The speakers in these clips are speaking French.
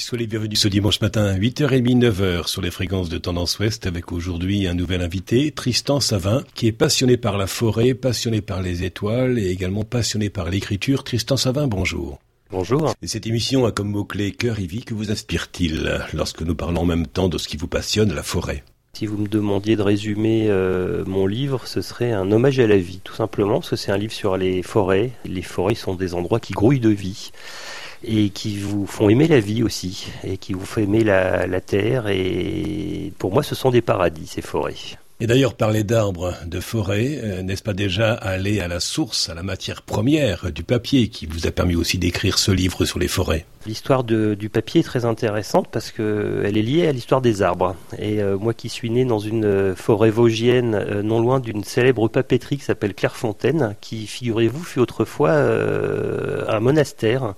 Soyez bienvenus ce dimanche matin, 8h30, 9h sur les fréquences de Tendance Ouest avec aujourd'hui un nouvel invité, Tristan Savin, qui est passionné par la forêt, passionné par les étoiles et également passionné par l'écriture. Tristan Savin, bonjour. Bonjour. Et cette émission a comme mot-clé cœur et vie. Que vous inspire-t-il lorsque nous parlons en même temps de ce qui vous passionne, la forêt? Si vous me demandiez de résumer euh, mon livre, ce serait un hommage à la vie, tout simplement, parce que c'est un livre sur les forêts. Les forêts sont des endroits qui grouillent de vie et qui vous font aimer la vie aussi, et qui vous font aimer la, la terre. Et pour moi, ce sont des paradis, ces forêts. Et d'ailleurs, parler d'arbres, de forêts, euh, n'est-ce pas déjà aller à la source, à la matière première du papier qui vous a permis aussi d'écrire ce livre sur les forêts? L'histoire du papier est très intéressante parce qu'elle est liée à l'histoire des arbres. Et euh, moi qui suis né dans une euh, forêt vosgienne, non loin d'une célèbre papeterie qui s'appelle Clairefontaine, qui, figurez-vous, fut autrefois un monastère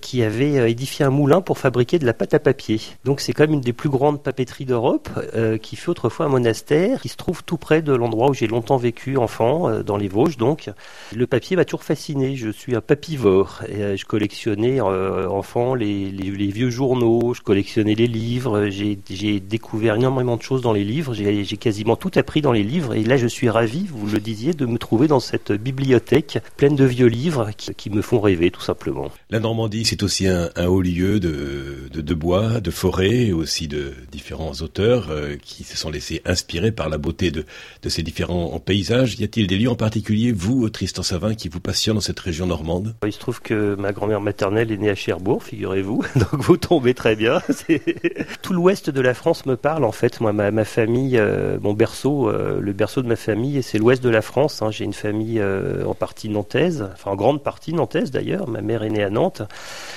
qui avait euh, édifié un moulin pour fabriquer de la pâte à papier. Donc c'est quand même une des plus grandes papeteries d'Europe, euh, qui fut autrefois un monastère, qui se trouve tout près de l'endroit où j'ai longtemps vécu enfant, euh, dans les Vosges donc. Le papier m'a toujours fasciné, je suis un papivore, je collectionnais enfant les, les, vieux journaux, je collectionnais les livres, j'ai découvert énormément de choses dans les livres, j'ai quasiment tout appris dans les livres, et là je suis ravi, vous le disiez, de me trouver dans cette bibliothèque pleine de vieux livres qui, qui me font rêver tout simplement. La Normandie, c'est aussi un, haut lieu de, de, bois, de forêt, aussi de différents auteurs euh, qui se sont laissés inspirer par la beauté de, ces différents paysages. Y a-t-il des lieux en particulier, vous, Tristan Savin, qui vous passionnent dans cette région normande? Il se trouve que ma grand-mère maternelle est née à Cherbourg, figurez-vous, donc vous tombez très bien. Tout l'ouest de la France me parle, en fait. Moi, ma, ma famille, euh, mon berceau, euh, le berceau de ma famille, c'est l'ouest de la France. Hein. J'ai une famille en partie nantaise, enfin en grande partie nantaise d'ailleurs. Ma mère est née à Nantes.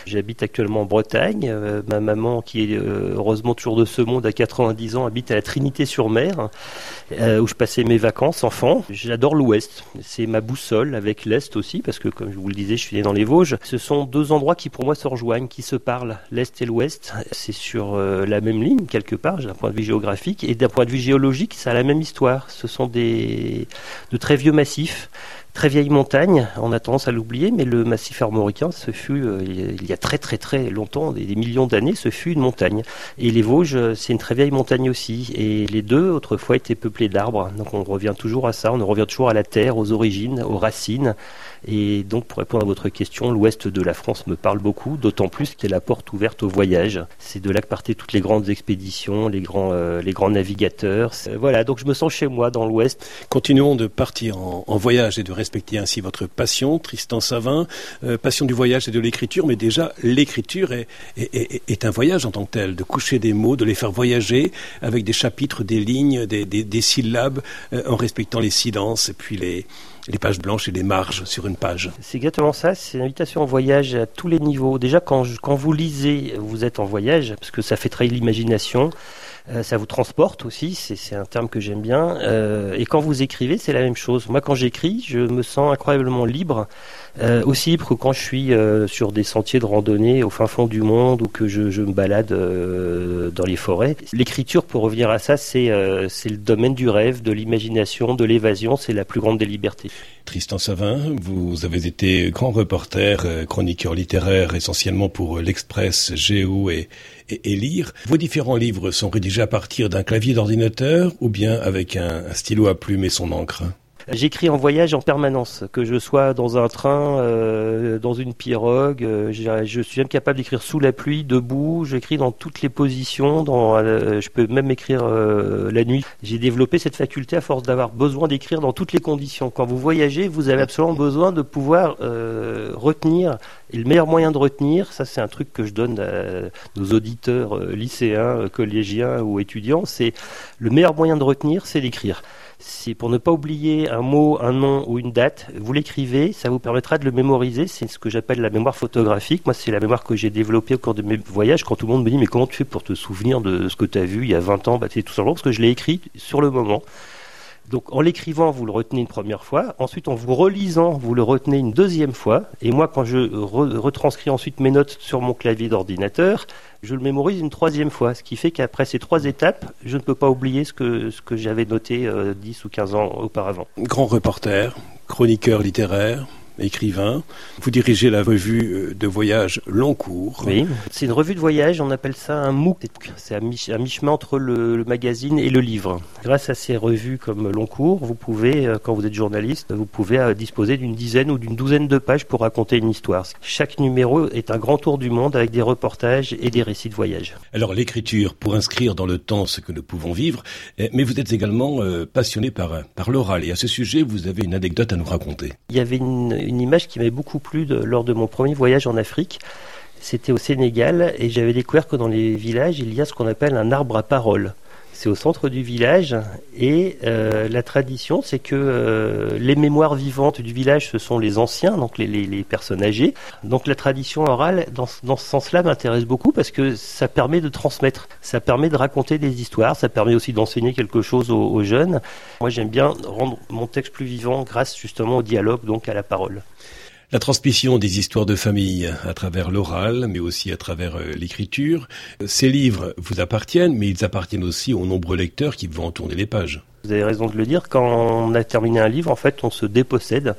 J'habite actuellement en Bretagne. Euh, ma maman, qui est euh, heureusement toujours de ce monde à 90 ans, habite à la Trinité-sur-Mer, euh, où je passais mes vacances enfant. J'adore l'Ouest. C'est ma boussole avec l'Est aussi, parce que comme je vous le disais, je suis né dans les Vosges. Ce sont deux endroits qui pour moi se rejoignent, qui se parlent, l'Est et l'Ouest. C'est sur la même ligne quelque part, d'un point de vue géographique, et d'un point de vue géologique, ça a la même histoire. Ce sont des de très vieux massifs très vieille montagne, on a tendance à l'oublier, mais le massif armoricain, ce fut, euh, il y a très très très longtemps, des, millions d'années, ce fut une montagne. Et les Vosges, euh, c'est une très vieille montagne aussi. Et les deux, autrefois, étaient peuplés d'arbres. Donc on revient toujours à ça, on revient toujours à la terre, aux origines, aux racines. Et donc, pour répondre à votre question, l'ouest de la France me parle beaucoup, d'autant plus que c'est la porte ouverte au voyage. C'est de là que partaient toutes les grandes expéditions, les grands, euh, les grands navigateurs. voilà, donc je me sens chez moi dans l'ouest. Continuons de partir en, voyage et de respecter ainsi votre passion, Tristan Savin, euh, passion du voyage et de l'écriture, mais déjà l'écriture est, est, est, un voyage en tant que tel, de coucher des mots, de les faire voyager avec des chapitres, des lignes, des, syllabes, euh, en respectant les silences et puis les, les pages blanches et les marges sur une page. C'est exactement ça, c'est une invitation en voyage à tous les niveaux. Déjà, quand, quand vous lisez, vous êtes en voyage, parce que ça fait travailler l'imagination. Euh, ça vous transporte aussi, c'est un terme que j'aime bien. Euh, et quand vous écrivez, c'est la même chose. Moi, quand j'écris, je me sens incroyablement libre, euh, aussi libre que quand je suis sur des sentiers de randonnée au fin fond du monde ou que je, je me balade dans les forêts. L'écriture, pour revenir à ça, c'est le domaine du rêve, de l'imagination, de l'évasion, c'est la plus grande des libertés. Tristan Savin, vous avez été grand reporter, chroniqueur littéraire essentiellement pour l'Express, Géo et, et. Vos différents livres sont rédigés à partir d'un clavier d'ordinateur ou bien avec un stylo à plume et son encre? J'écris en voyage en permanence, que je sois dans un train, euh, dans une pirogue. Euh, je suis même capable d'écrire sous la pluie, debout. J'écris dans toutes les positions. Dans, euh, je peux même écrire la nuit. J'ai développé cette faculté à force d'avoir besoin d'écrire dans toutes les conditions. Quand vous voyagez, vous avez absolument besoin de pouvoir retenir. Et le meilleur moyen de retenir, ça c'est un truc que je donne à nos auditeurs lycéens, collégiens ou étudiants, c'est le meilleur moyen de retenir, c'est d'écrire c'est pour ne pas oublier un mot, un nom ou une date, vous l'écrivez, ça vous permettra de le mémoriser, c'est ce que j'appelle la mémoire photographique. Moi, c'est la mémoire que j'ai développée au cours de mes voyages. Quand tout le monde me dit, mais comment tu fais pour te souvenir de ce que tu as vu il y a 20 ans bah, C'est tout simplement parce que je l'ai écrit sur le moment. Donc en l'écrivant, vous le retenez une première fois. Ensuite, en vous relisant, vous le retenez une deuxième fois. Et moi, quand je retranscris ensuite mes notes sur mon clavier d'ordinateur, je le mémorise une troisième fois. Ce qui fait qu'après ces trois étapes, je ne peux pas oublier ce que, ce que j'avais noté euh, 10 ou 15 ans auparavant. Grand reporter, chroniqueur littéraire, écrivain. Vous dirigez la revue euh, de voyage Long Cours. Oui, c'est une revue de voyage, on appelle ça un MOOC. C'est à mi-chemin entre le, magazine et le livre. Grâce à ces revues comme Long Cours, vous pouvez, euh, quand vous êtes journaliste, vous pouvez euh, disposer d'une dizaine ou d'une douzaine de pages pour raconter une histoire. Chaque numéro est un grand tour du monde avec des reportages et des récits de voyage. Alors l'écriture pour inscrire dans le temps ce que nous pouvons vivre, eh, mais vous êtes également passionné par, par l'oral et à ce sujet vous avez une anecdote à nous raconter. Il y avait une, une image qui m'avait beaucoup plu lors de mon premier voyage en Afrique. C'était au Sénégal et j'avais découvert que dans les villages, il y a ce qu'on appelle un arbre à parole c'est au centre du village et euh, la tradition c'est que euh, les mémoires vivantes du village ce sont les anciens, donc les, personnes âgées. Donc la tradition orale dans, ce sens-là m'intéresse beaucoup parce que ça permet de transmettre, ça permet de raconter des histoires, ça permet aussi d'enseigner quelque chose aux jeunes. Moi j'aime bien rendre mon texte plus vivant grâce justement au dialogue, donc à la parole. La transmission des histoires de famille à travers l'oral, mais aussi à travers euh, l'écriture. Ces livres vous appartiennent, mais ils appartiennent aussi aux nombreux lecteurs qui vont tourner les pages. Vous avez raison de le dire, quand on a terminé un livre, en fait, on se dépossède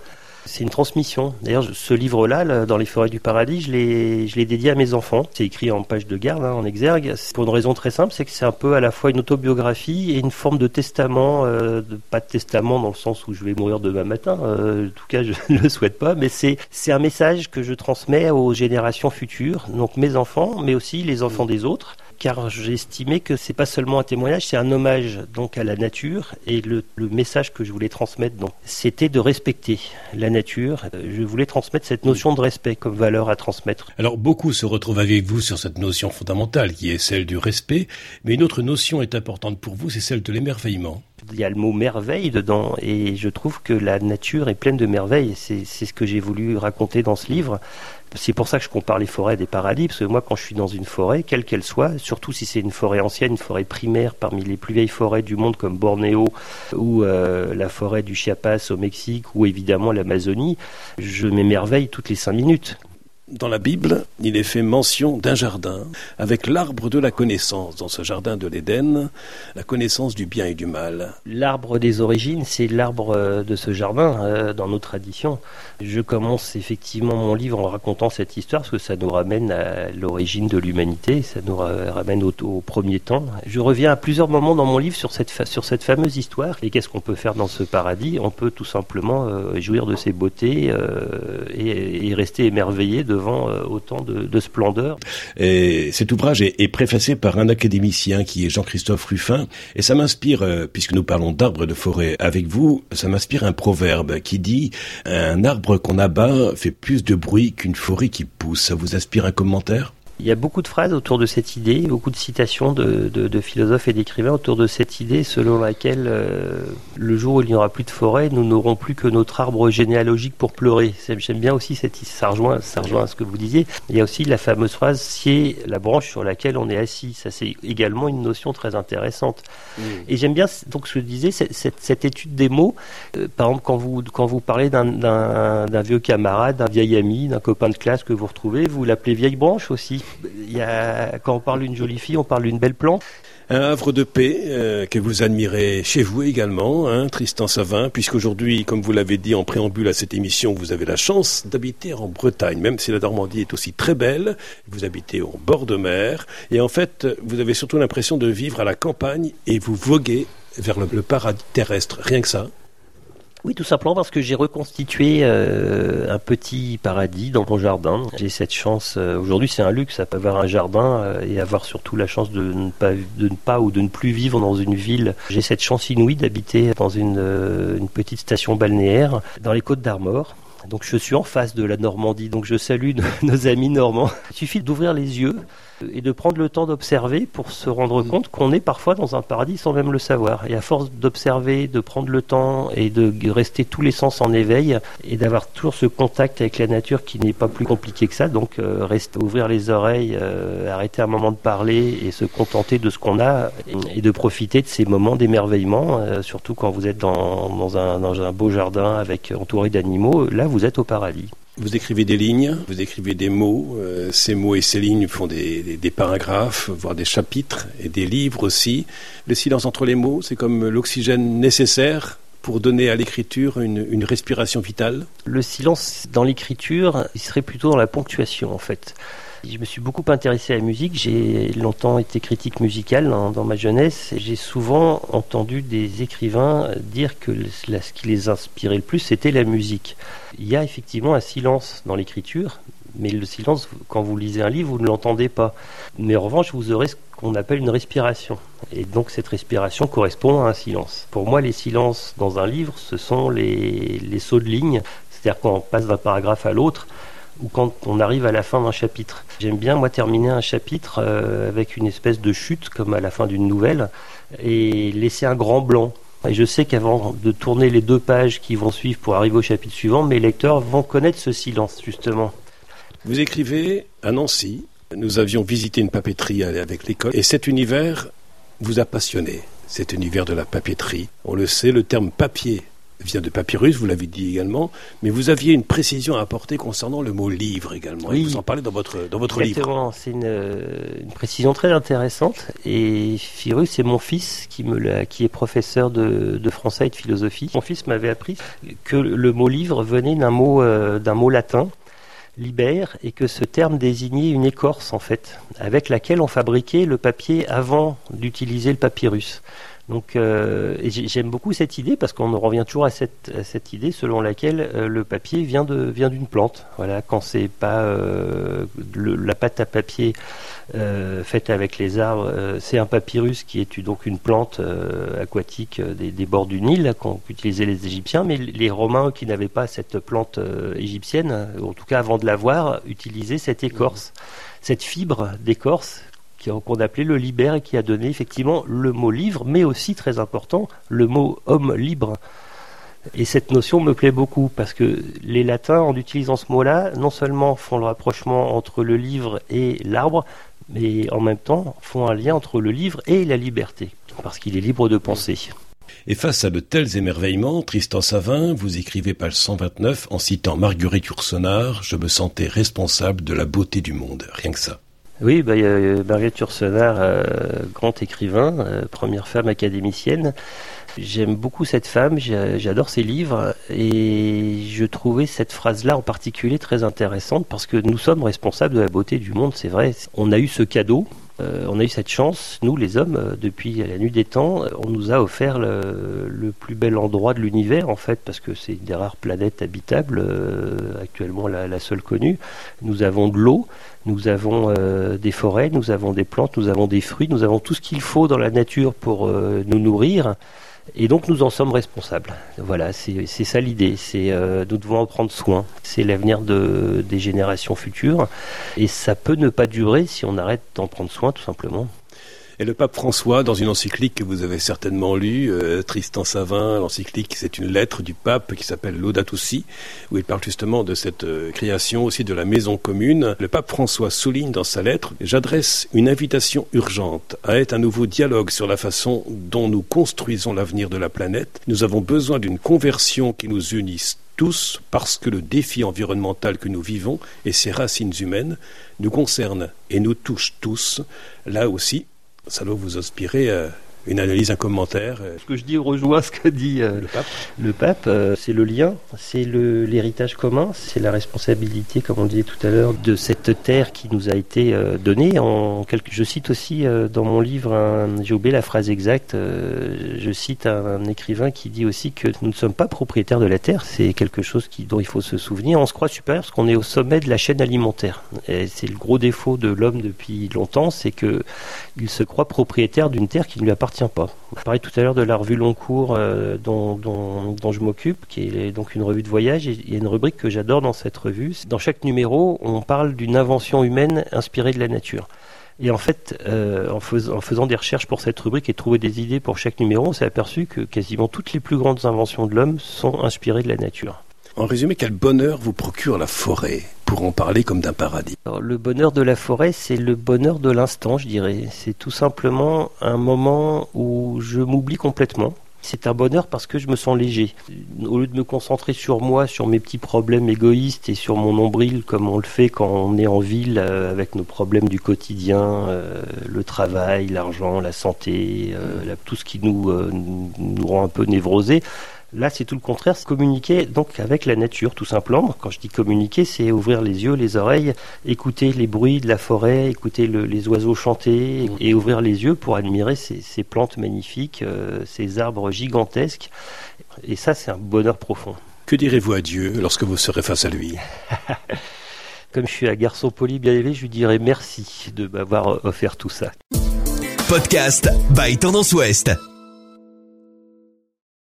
c'est une transmission. D'ailleurs, ce livre-là, dans les forêts du paradis, je l'ai, je l'ai dédié à mes enfants. C'est écrit en page de garde, hein, en exergue. Pour une raison très simple, c'est que c'est un peu à la fois une autobiographie et une forme de testament. Euh, pas de testament dans le sens où je vais mourir demain matin. Euh, en tout cas, je ne le souhaite pas. Mais c'est, c'est un message que je transmets aux générations futures, donc mes enfants, mais aussi les enfants des autres car estimé que c'est pas seulement un témoignage, c'est un hommage donc à la nature et le, message que je voulais transmettre donc c'était de respecter la nature. Je voulais transmettre cette notion de respect comme valeur à transmettre. Alors beaucoup se retrouvent avec vous sur cette notion fondamentale qui est celle du respect, mais une autre notion est importante pour vous, c'est celle de l'émerveillement. Il y a le mot merveille dedans et je trouve que la nature est pleine de merveilles. C'est ce que j'ai voulu raconter dans ce livre. C'est pour ça que je compare les forêts des paradis, parce que moi, quand je suis dans une forêt, quelle qu'elle soit, surtout si c'est une forêt ancienne, une forêt primaire parmi les plus vieilles forêts du monde comme Bornéo ou euh, la forêt du Chiapas au Mexique ou évidemment l'Amazonie, je m'émerveille toutes les cinq minutes. Dans la Bible, il est fait mention d'un jardin avec l'arbre de la connaissance. Dans ce jardin de l'Éden, la connaissance du bien et du mal. L'arbre des origines, c'est l'arbre euh, de ce jardin euh, dans nos traditions. Je commence effectivement mon livre en racontant cette histoire parce que ça nous ramène à l'origine de l'humanité, ça nous ramène au, premier temps. Je reviens à plusieurs moments dans mon livre sur cette, sur cette fameuse histoire. Et qu'est-ce qu'on peut faire dans ce paradis? On peut tout simplement euh, jouir de ses beautés et, et rester émerveillé devant euh, autant de, splendeur. Et cet ouvrage est, préfacé par un académicien qui est Jean-Christophe Ruffin, et ça m'inspire, euh, puisque nous parlons d'arbres de forêt avec vous, ça m'inspire un proverbe qui dit un arbre qu'on abat fait plus de bruit qu'une forêt qui pousse. Ça vous inspire un commentaire? Il y a beaucoup de phrases autour de cette idée, beaucoup de citations de, de, philosophes et d'écrivains autour de cette idée selon laquelle euh, le jour où il n'y aura plus de forêt, nous n'aurons plus que notre arbre généalogique pour pleurer. J'aime bien aussi cette ça rejoint, ça rejoint à ce que vous disiez. Il y a aussi la fameuse phrase c'est la branche sur laquelle on est assis. Ça c'est également une notion très intéressante. Mmh. Et j'aime bien donc ce que je disais cette, cette, étude des mots. Euh, par exemple quand vous quand vous parlez d'un vieux camarade, d'un vieil ami, d'un copain de classe que vous retrouvez, vous l'appelez vieille branche aussi. Quand on parle d'une jolie fille, on parle d'une belle plante. Un havre de paix euh, que vous admirez chez vous également, hein, Tristan Savin, puisqu'aujourd'hui, comme vous l'avez dit en préambule à cette émission, vous avez la chance d'habiter en Bretagne, même si la Normandie est aussi très belle. Vous habitez au bord de mer, et en fait, vous avez surtout l'impression de vivre à la campagne et vous voguez vers le paradis terrestre, rien que ça. Oui, tout simplement parce que j'ai reconstitué euh, un petit paradis dans mon jardin. J'ai cette chance. Euh, aujourd'hui, c'est un luxe, à avoir un jardin euh, et avoir surtout la chance de ne pas, de ne pas ou de ne plus vivre dans une ville. J'ai cette chance inouïe d'habiter dans une, une petite station balnéaire dans les Côtes d'Armor. Donc je suis en face de la Normandie, donc je salue nos amis normands. Il suffit d'ouvrir les yeux et de prendre le temps d'observer pour se rendre mm. compte qu'on est parfois dans un paradis sans même le savoir. Et à force d'observer, de prendre le temps et de rester tous les sens en éveil et d'avoir toujours ce contact avec la nature qui n'est pas plus compliqué que ça, donc euh, rester, ouvrir les oreilles, euh, arrêter un moment de parler et se contenter de ce qu'on a et, de profiter de ces moments d'émerveillement, euh, surtout quand vous êtes dans, dans, un, dans un beau jardin avec entouré d'animaux, là vous êtes au paradis. Vous écrivez des lignes, vous écrivez des mots. Euh, ces mots et ces lignes font des, paragraphes, voire des chapitres et des livres aussi. Le silence entre les mots, c'est comme l'oxygène nécessaire pour donner à l'écriture une, une respiration vitale Le silence dans l'écriture, il serait plutôt dans la ponctuation en fait. Je me suis beaucoup intéressé à la musique. J'ai longtemps été critique musicale dans, ma jeunesse. J'ai souvent entendu des écrivains dire que ce qui les inspirait le plus, c'était la musique. Il y a effectivement un silence dans l'écriture, mais le silence, quand vous lisez un livre, vous ne l'entendez pas. Mais en revanche, vous aurez ce qu'on appelle une respiration. Et donc cette respiration correspond à un silence. Pour moi, les silences dans un livre, ce sont les, les sauts de ligne. C'est-à-dire qu'on passe d'un paragraphe à l'autre ou quand on arrive à la fin d'un chapitre. J'aime bien, moi, terminer un chapitre euh, avec une espèce de chute, comme à la fin d'une nouvelle, et laisser un grand blanc. Et je sais qu'avant de tourner les deux pages qui vont suivre pour arriver au chapitre suivant, mes lecteurs vont connaître ce silence, justement. Vous écrivez à Nancy, nous avions visité une papeterie avec l'école, et cet univers vous a passionné, cet univers de la papeterie. On le sait, le terme papier vient de papyrus, vous l'avez dit également, mais vous aviez une précision à apporter concernant le mot livre également. Oui, vous en parlez dans votre, dans votre livre. C'est une, une, précision très intéressante. Et Firus, c'est mon fils qui, me qui est professeur de, de, français et de philosophie. Mon fils m'avait appris que le mot livre venait d'un mot, euh, d'un mot latin libère et que ce terme désignait une écorce en fait, avec laquelle on fabriquait le papier avant d'utiliser le papyrus. Donc, euh, j'aime beaucoup cette idée parce qu'on revient toujours à cette, idée selon laquelle euh, le papier vient de vient d'une plante. Voilà, quand c'est pas euh, la pâte à papier faite avec les arbres, c'est un papyrus qui est donc une plante aquatique des, bords du Nil utilisé les Égyptiens, mais les Romains qui n'avaient pas cette plante égyptienne, en tout cas avant de l'avoir, utilisaient cette écorce, cette fibre d'écorce qu'on appelait le libère et qui a donné effectivement le mot livre, mais aussi très important, le mot homme libre. Et cette notion me plaît beaucoup parce que les latins, en utilisant ce mot-là, non seulement font le rapprochement entre le livre et l'arbre, mais en même temps font un lien entre le livre et la liberté, parce qu'il est libre de penser. Et face à de tels émerveillements, Tristan Savin, vous écrivez page 129 en citant Marguerite Yourcenar, je me sentais responsable de la beauté du monde. Rien que ça. Oui, bah, a Marguerite Yourcenar, euh, grand écrivain, euh, première femme académicienne. J'aime beaucoup cette femme, j'adore ses livres et je trouvais cette phrase-là en particulier très intéressante parce que nous sommes responsables de la beauté du monde, c'est vrai. On a eu ce cadeau, euh, on a eu cette chance, nous les hommes, euh, depuis la nuit des temps, on nous a offert le, plus bel endroit de l'univers en fait, parce que c'est une des rares planètes habitables, euh, actuellement la, seule connue. Nous avons de l'eau, nous avons des forêts, nous avons des plantes, nous avons des fruits, nous avons tout ce qu'il faut dans la nature pour nous nourrir. Et donc nous en sommes responsables. Voilà, c'est ça l'idée. Euh, nous devons en prendre soin. C'est l'avenir de, des générations futures. Et ça peut ne pas durer si on arrête d'en prendre soin, tout simplement. Et le pape François, dans une encyclique que vous avez certainement lue, euh, Tristan Savin, l'encyclique, c'est une lettre du pape qui s'appelle Laudato où il parle justement de cette euh, création aussi de la maison commune. Le pape François souligne dans sa lettre J'adresse une invitation urgente à être un nouveau dialogue sur la façon dont nous construisons l'avenir de la planète. Nous avons besoin d'une conversion qui nous unisse tous parce que le défi environnemental que nous vivons et ses racines humaines nous concerne et nous touche tous. Là aussi, ça doit vous inspirer une analyse, un commentaire. Euh. Ce que je dis rejoint ce que dit euh, le pape. Le pape, euh, c'est le lien, c'est l'héritage commun, c'est la responsabilité, comme on disait tout à l'heure, de cette terre qui nous a été donnée. En quelque... Je cite aussi dans mon livre, j'ai oublié la phrase exacte, je cite un, écrivain qui dit aussi que nous ne sommes pas propriétaires de la terre, c'est quelque chose qui, dont il faut se souvenir. On se croit supérieur parce qu'on est au sommet de la chaîne alimentaire. C'est le gros défaut de l'homme depuis longtemps, c'est que il se croit propriétaire d'une terre qui ne lui appartient pas. Je parlais tout à l'heure de la revue Long Cours euh, dont, je m'occupe, qui est donc une revue de voyage. il y a une rubrique que j'adore dans cette revue. Dans chaque numéro, on parle d'une invention humaine inspirée de la nature. Et en fait, euh, en, en, faisant des recherches pour cette rubrique et trouver des idées pour chaque numéro, on s'est aperçu que quasiment toutes les plus grandes inventions de l'homme sont inspirées de la nature. En résumé, quel bonheur vous procure la forêt? Pour en parler comme d'un paradis Le bonheur de la forêt, c'est le bonheur de l'instant, je dirais. C'est tout simplement un moment où je m'oublie complètement. C'est un bonheur parce que je me sens léger. Au lieu de me concentrer sur moi, sur mes petits problèmes égoïstes et sur mon nombril, comme on le fait quand on est en ville euh, avec nos problèmes du quotidien, euh, le travail, l'argent, la santé, euh, tout ce qui nous, nous rend un peu névrosés, Là, c'est tout le contraire, c'est communiquer donc avec la nature, tout simplement. Quand je dis communiquer, c'est ouvrir les yeux, les oreilles, écouter les bruits de la forêt, écouter les oiseaux chanter et ouvrir les yeux pour admirer ces, plantes magnifiques, euh, ces arbres gigantesques. Et ça, c'est un bonheur profond. Que direz-vous à Dieu lorsque vous serez face à lui? Comme je suis un garçon poli bien élevé, je lui dirai merci de m'avoir offert tout ça. Podcast by Tendance Ouest.